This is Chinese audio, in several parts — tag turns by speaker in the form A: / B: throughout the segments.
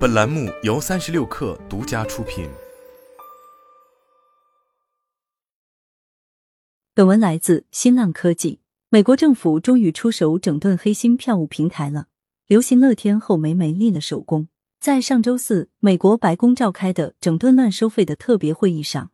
A: 本栏目由三十六氪独家出品。
B: 本文来自新浪科技。美国政府终于出手整顿黑心票务平台了，流行乐天后梅梅立了首功。在上周四，美国白宫召开的整顿乱收费的特别会议上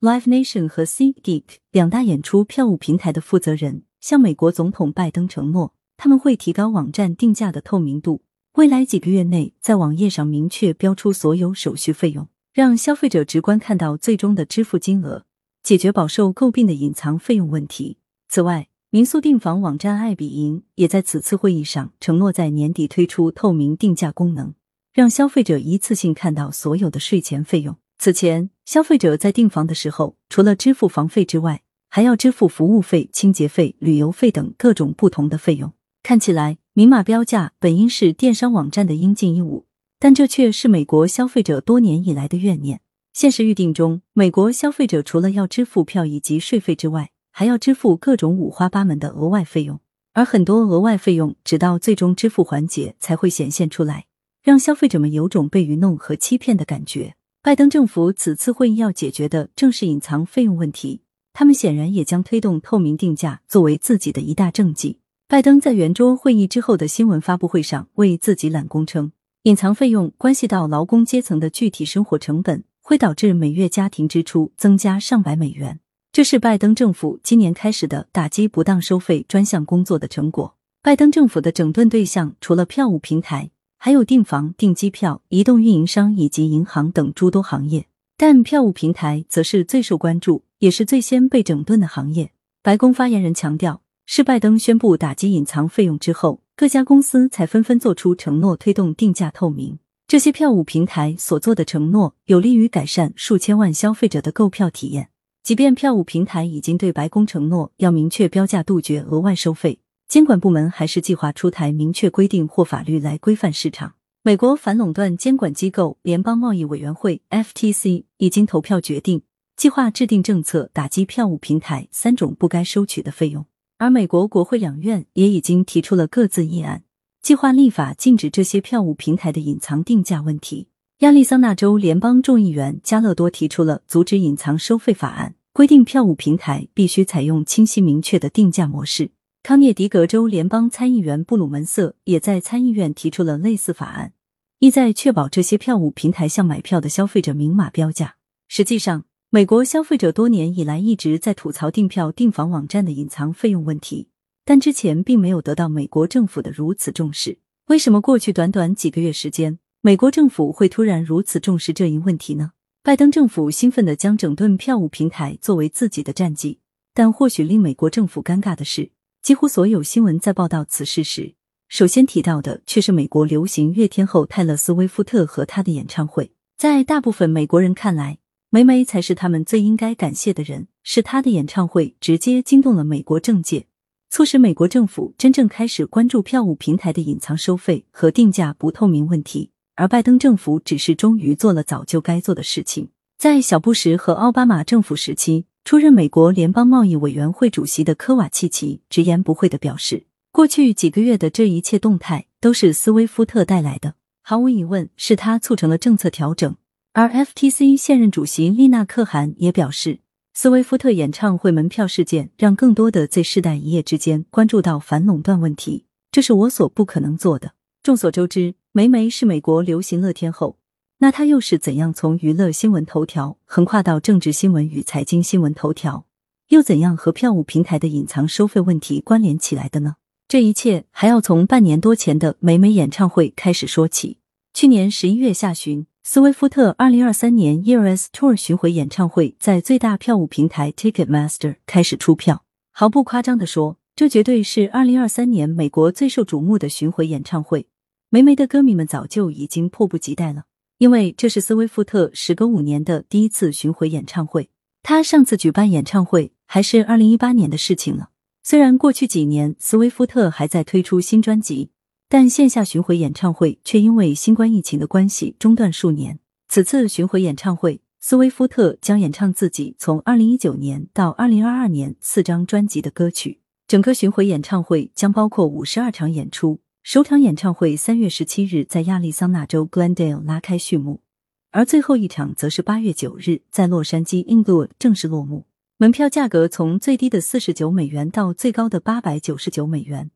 B: ，Live Nation 和 SeatGeek 两大演出票务平台的负责人向美国总统拜登承诺，他们会提高网站定价的透明度。未来几个月内，在网页上明确标出所有手续费用，让消费者直观看到最终的支付金额，解决饱受诟病的隐藏费用问题。此外，民宿订房网站爱彼迎也在此次会议上承诺，在年底推出透明定价功能，让消费者一次性看到所有的税前费用。此前，消费者在订房的时候，除了支付房费之外，还要支付服务费、清洁费、旅游费等各种不同的费用。看起来。明码标价本应是电商网站的应尽义务，但这却是美国消费者多年以来的怨念。现实预定中，美国消费者除了要支付票以及税费之外，还要支付各种五花八门的额外费用，而很多额外费用直到最终支付环节才会显现出来，让消费者们有种被愚弄和欺骗的感觉。拜登政府此次会议要解决的正是隐藏费用问题，他们显然也将推动透明定价作为自己的一大政绩。拜登在圆桌会议之后的新闻发布会上为自己揽功称，隐藏费用关系到劳工阶层的具体生活成本，会导致每月家庭支出增加上百美元。这是拜登政府今年开始的打击不当收费专项工作的成果。拜登政府的整顿对象除了票务平台，还有订房、订机票、移动运营商以及银行等诸多行业，但票务平台则是最受关注，也是最先被整顿的行业。白宫发言人强调。是拜登宣布打击隐藏费用之后，各家公司才纷纷做出承诺，推动定价透明。这些票务平台所做的承诺，有利于改善数千万消费者的购票体验。即便票务平台已经对白宫承诺要明确标价，杜绝额外收费，监管部门还是计划出台明确规定或法律来规范市场。美国反垄断监管机构联邦贸易委员会 （FTC） 已经投票决定，计划制定政策，打击票务平台三种不该收取的费用。而美国国会两院也已经提出了各自议案，计划立法禁止这些票务平台的隐藏定价问题。亚利桑那州联邦众议员加勒多提出了阻止隐藏收费法案，规定票务平台必须采用清晰明确的定价模式。康涅狄格州联邦参议员布鲁门瑟也在参议院提出了类似法案，意在确保这些票务平台向买票的消费者明码标价。实际上，美国消费者多年以来一直在吐槽订票、订房网站的隐藏费用问题，但之前并没有得到美国政府的如此重视。为什么过去短短几个月时间，美国政府会突然如此重视这一问题呢？拜登政府兴奋的将整顿票务平台作为自己的战绩，但或许令美国政府尴尬的是，几乎所有新闻在报道此事时，首先提到的却是美国流行乐天后泰勒·斯威夫特和他的演唱会。在大部分美国人看来，梅梅才是他们最应该感谢的人，是她的演唱会直接惊动了美国政界，促使美国政府真正开始关注票务平台的隐藏收费和定价不透明问题。而拜登政府只是终于做了早就该做的事情。在小布什和奥巴马政府时期，出任美国联邦贸易委员会主席的科瓦契奇直言不讳的表示，过去几个月的这一切动态都是斯威夫特带来的，毫无疑问是他促成了政策调整。而 FTC 现任主席丽娜可汗也表示，斯威夫特演唱会门票事件让更多的 Z 世代一夜之间关注到反垄断问题，这是我所不可能做的。众所周知，霉霉是美国流行乐天后，那她又是怎样从娱乐新闻头条横跨到政治新闻与财经新闻头条，又怎样和票务平台的隐藏收费问题关联起来的呢？这一切还要从半年多前的霉霉演唱会开始说起。去年十一月下旬。斯威夫特二零二三年 Years Tour 巡回演唱会在最大票务平台 Ticketmaster 开始出票。毫不夸张的说，这绝对是二零二三年美国最受瞩目的巡回演唱会。霉霉的歌迷们早就已经迫不及待了，因为这是斯威夫特时隔五年的第一次巡回演唱会。他上次举办演唱会还是二零一八年的事情了。虽然过去几年斯威夫特还在推出新专辑。但线下巡回演唱会却因为新冠疫情的关系中断数年。此次巡回演唱会，斯威夫特将演唱自己从二零一九年到二零二二年四张专辑的歌曲。整个巡回演唱会将包括五十二场演出，首场演唱会三月十七日在亚利桑那州 Glendale 拉开序幕，而最后一场则是八月九日在洛杉矶 Inglewood 正式落幕。门票价格从最低的四十九美元到最高的八百九十九美元，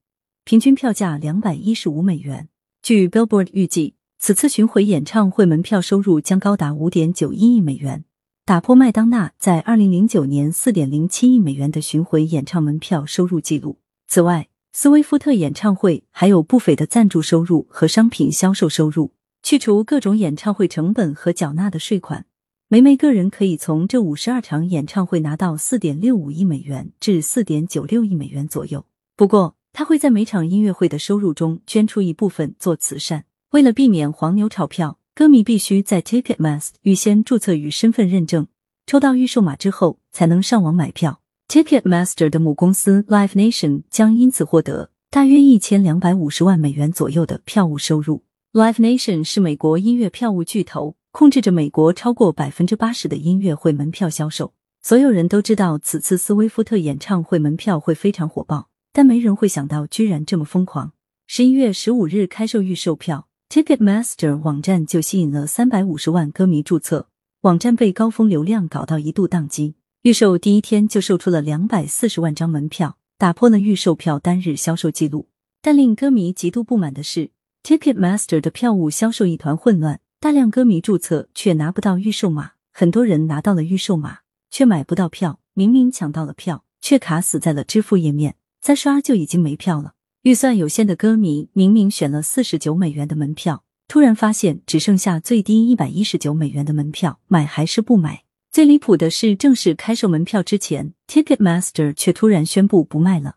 B: 平均票价两百一十五美元。据 Billboard 预计，此次巡回演唱会门票收入将高达五点九一亿美元，打破麦当娜在二零零九年四点零七亿美元的巡回演唱门票收入记录。此外，斯威夫特演唱会还有不菲的赞助收入和商品销售收入，去除各种演唱会成本和缴纳的税款，梅梅个人可以从这五十二场演唱会拿到四点六五亿美元至四点九六亿美元左右。不过，他会在每场音乐会的收入中捐出一部分做慈善。为了避免黄牛炒票，歌迷必须在 Ticketmaster 预先注册与身份认证，抽到预售码之后才能上网买票。Ticketmaster 的母公司 Live Nation 将因此获得大约一千两百五十万美元左右的票务收入。Live Nation 是美国音乐票务巨头，控制着美国超过百分之八十的音乐会门票销售。所有人都知道此次斯威夫特演唱会门票会非常火爆，但没人会想到居然这么疯狂。十一月十五日开售预售票，Ticketmaster 网站就吸引了三百五十万歌迷注册，网站被高峰流量搞到一度宕机。预售第一天就售出了两百四十万张门票，打破了预售票单日销售记录。但令歌迷极度不满的是，Ticketmaster 的票务销售一团混乱，大量歌迷注册却拿不到预售码，很多人拿到了预售码却买不到票，明明抢到了票，却卡死在了支付页面，再刷就已经没票了。预算有限的歌迷明明选了四十九美元的门票，突然发现只剩下最低一百一十九美元的门票，买还是不买？最离谱的是，正式开售门票之前，Ticketmaster 却突然宣布不卖了，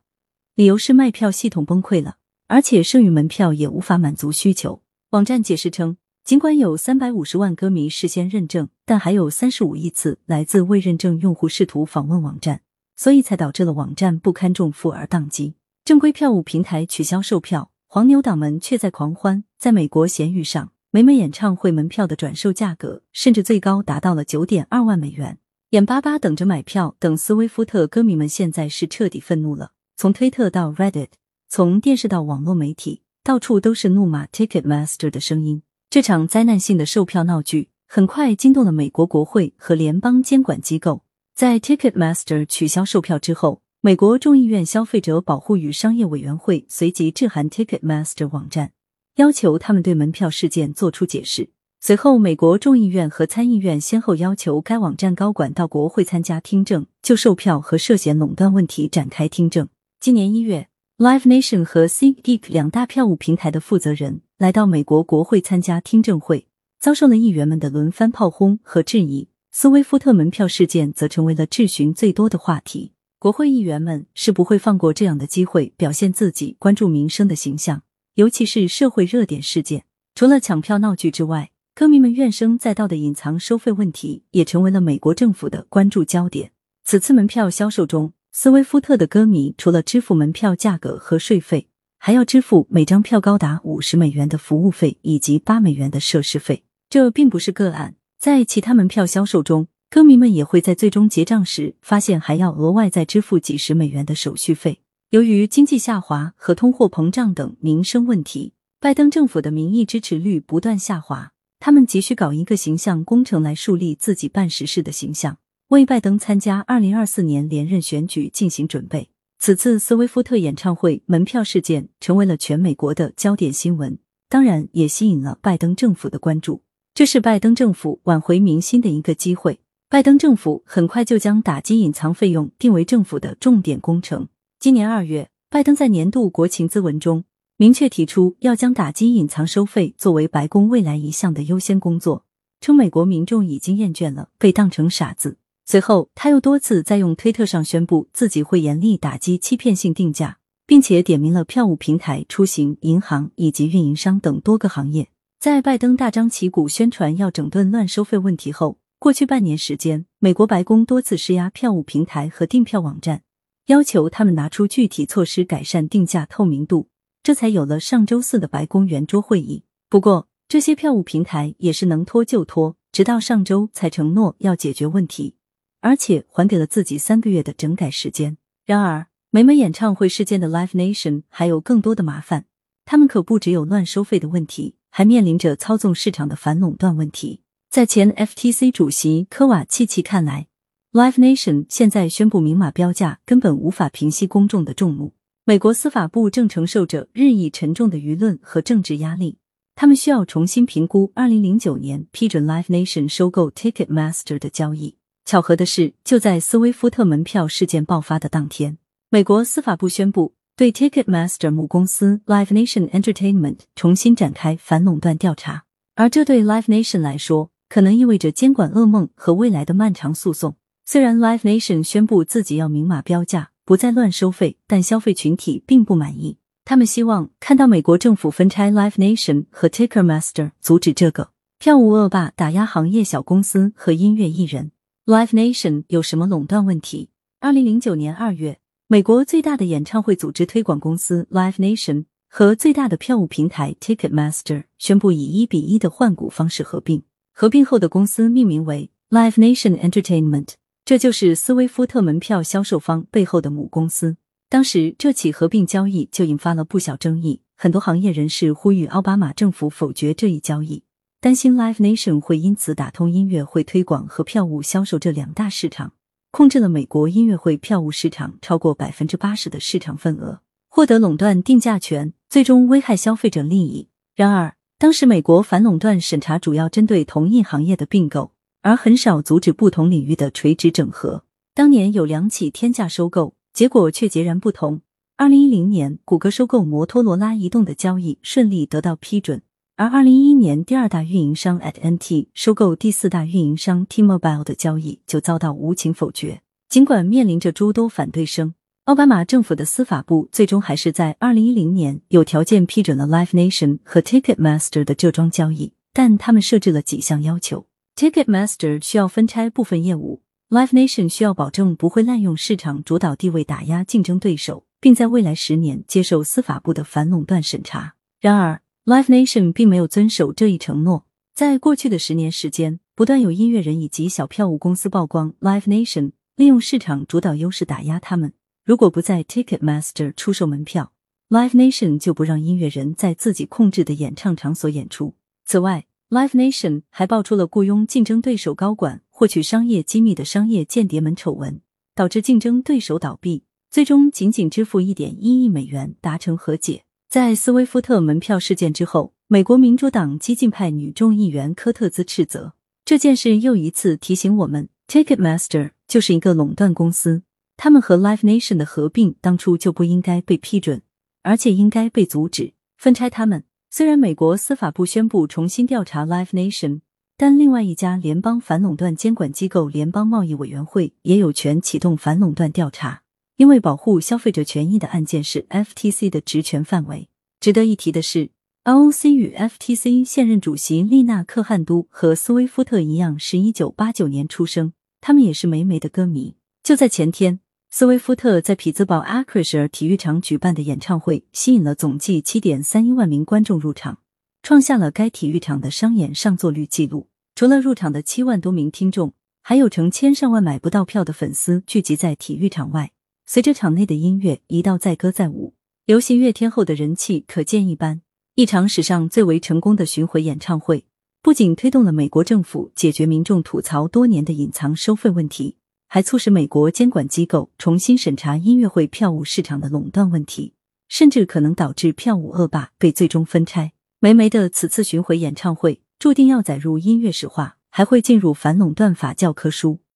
B: 理由是卖票系统崩溃了，而且剩余门票也无法满足需求。网站解释称，尽管有三百五十万歌迷事先认证，但还有三十五亿次来自未认证用户试图访问网站，所以才导致了网站不堪重负而宕机。正规票务平台取消售票，黄牛党们却在狂欢。在美国闲鱼上。梅梅演唱会门票的转售价格甚至最高达到了九点二万美元，眼巴巴等着买票等斯威夫特歌迷们现在是彻底愤怒了。从推特到 Reddit，从电视到网络媒体，到处都是怒骂 Ticketmaster 的声音。这场灾难性的售票闹剧很快惊动了美国国会和联邦监管机构。在 Ticketmaster 取消售票之后，美国众议院消费者保护与商业委员会随即致函 Ticketmaster 网站。要求他们对门票事件作出解释。随后，美国众议院和参议院先后要求该网站高管到国会参加听证，就售票和涉嫌垄断问题展开听证。今年一月，Live Nation 和 SeatGeek 两大票务平台的负责人来到美国国会参加听证会，遭受了议员们的轮番炮轰和质疑。斯威夫特门票事件则成为了质询最多的话题。国会议员们是不会放过这样的机会，表现自己关注民生的形象。尤其是社会热点事件，除了抢票闹剧之外，歌迷们怨声载道的隐藏收费问题也成为了美国政府的关注焦点。此次门票销售中，斯威夫特的歌迷除了支付门票价格和税费，还要支付每张票高达五十美元的服务费以及八美元的设施费。这并不是个案，在其他门票销售中，歌迷们也会在最终结账时发现还要额外再支付几十美元的手续费。由于经济下滑和通货膨胀等民生问题，拜登政府的民意支持率不断下滑。他们急需搞一个形象工程来树立自己办实事的形象，为拜登参加二零二四年连任选举进行准备。此次斯威夫特演唱会门票事件成为了全美国的焦点新闻，当然也吸引了拜登政府的关注。这是拜登政府挽回民心的一个机会。拜登政府很快就将打击隐藏费用定为政府的重点工程。今年二月，拜登在年度国情咨文中明确提出，要将打击隐藏收费作为白宫未来一项的优先工作，称美国民众已经厌倦了被当成傻子。随后，他又多次在用推特上宣布自己会严厉打击欺骗性定价，并且点名了票务平台、出行、银行以及运营商等多个行业。在拜登大张旗鼓宣传要整顿乱收费问题后，过去半年时间，美国白宫多次施压票务平台和订票网站。要求他们拿出具体措施改善定价透明度，这才有了上周四的白宫圆桌会议。不过，这些票务平台也是能拖就拖，直到上周才承诺要解决问题，而且还给了自己三个月的整改时间。然而，梅梅演唱会事件的 Live Nation 还有更多的麻烦。他们可不只有乱收费的问题，还面临着操纵市场的反垄断问题。在前 FTC 主席科瓦契奇看来，Live Nation 现在宣布明码标价，根本无法平息公众的众怒。美国司法部正承受着日益沉重的舆论和政治压力，他们需要重新评估二零零九年批准 Live Nation 收购 Ticketmaster 的交易。巧合的是，就在斯威夫特门票事件爆发的当天，美国司法部宣布对 Ticketmaster 母公司 Live Nation Entertainment 重新展开反垄断调查。而这对 Live Nation 来说，可能意味着监管噩梦和未来的漫长诉讼。虽然 Live Nation 宣布自己要明码标价，不再乱收费，但消费群体并不满意。他们希望看到美国政府分拆 Live Nation 和 Ticketmaster，阻止这个票务恶霸打压行业小公司和音乐艺人。Live Nation 有什么垄断问题？二零零九年二月，美国最大的演唱会组织推广公司 Live Nation 和最大的票务平台 Ticketmaster 宣布以一比一的换股方式合并。合并后的公司命名为 Live Nation Entertainment，这就是斯威夫特门票销售方背后的母公司。当时这起合并交易就引发了不小争议，很多行业人士呼吁奥巴马政府否决这一交易。担心 Live Nation 会因此打通音乐会推广和票务销售这两大市场，控制了美国音乐会票务市场超过百分之八十的市场份额，获得垄断定价权，最终危害消费者利益。然而，当时美国反垄断审查主要针对同一行业的并购，而很少阻止不同领域的垂直整合。当年有两起天价收购，结果却截然不同。二零一零年，谷歌收购摩托罗拉移动的交易顺利得到批准。而二零一一年，第二大运营商 AT&T 收购第四大运营商 T-Mobile 的交易就遭到无情否决。尽管面临着诸多反对声，奥巴马政府的司法部最终还是在二零一零年有条件批准了 Live Nation 和 Ticketmaster 的这桩交易，但他们设置了几项要求：Ticketmaster 需要分拆部分业务，Live Nation 需要保证不会滥用市场主导地位打压竞争对手，并在未来十年接受司法部的反垄断审查。然而，Live Nation 并没有遵守这一承诺。在过去的十年时间，不断有音乐人以及小票务公司曝光 Live Nation 利用市场主导优势打压他们。如果不在 Ticketmaster 出售门票，Live Nation 就不让音乐人在自己控制的演唱场所演出。此外，Live Nation 还爆出了雇佣竞争对手高管获取商业机密的商业间谍门丑闻，导致竞争对手倒闭，最终仅仅支付一点一亿美元达成和解。在斯威夫特门票事件之后，美国民主党激进派女众议员科特兹斥责这件事，又一次提醒我们，Ticketmaster 就是一个垄断公司，他们和 Live Nation 的合并当初就不应该被批准，而且应该被阻止。分拆他们，虽然美国司法部宣布重新调查 Live Nation，但另外一家联邦反垄断监管机构联邦贸易委员会也有权启动反垄断调查。因为保护消费者权益的案件是 FTC 的职权范围。值得一提的是，ROC 与 FTC 现任主席丽娜·克汉都和斯威夫特一样是一九八九年出生，他们也是霉霉的歌迷。就在前天，斯威夫特在匹兹堡 a c r i s h e r 体育场举办的演唱会吸引了总计七点三一万名观众入场，创下了该体育场的商演上座率纪录。除了入场的七万多名听众，还有成千上万买不到票的粉丝聚集在体育场外。随着场内的音乐一道载歌载舞，流行乐天后的人气可见一斑。一场史上最为成功的巡回演唱会，不仅推动了美国政府解决民众吐槽多年的隐藏收费问题，还促使美国监管机构重新审查音乐会票务市场的垄断问题，甚至可能导致票务恶霸被最终分拆。梅梅的此次巡回演唱会注定要载入音乐史话，还会进入反垄断法教科书。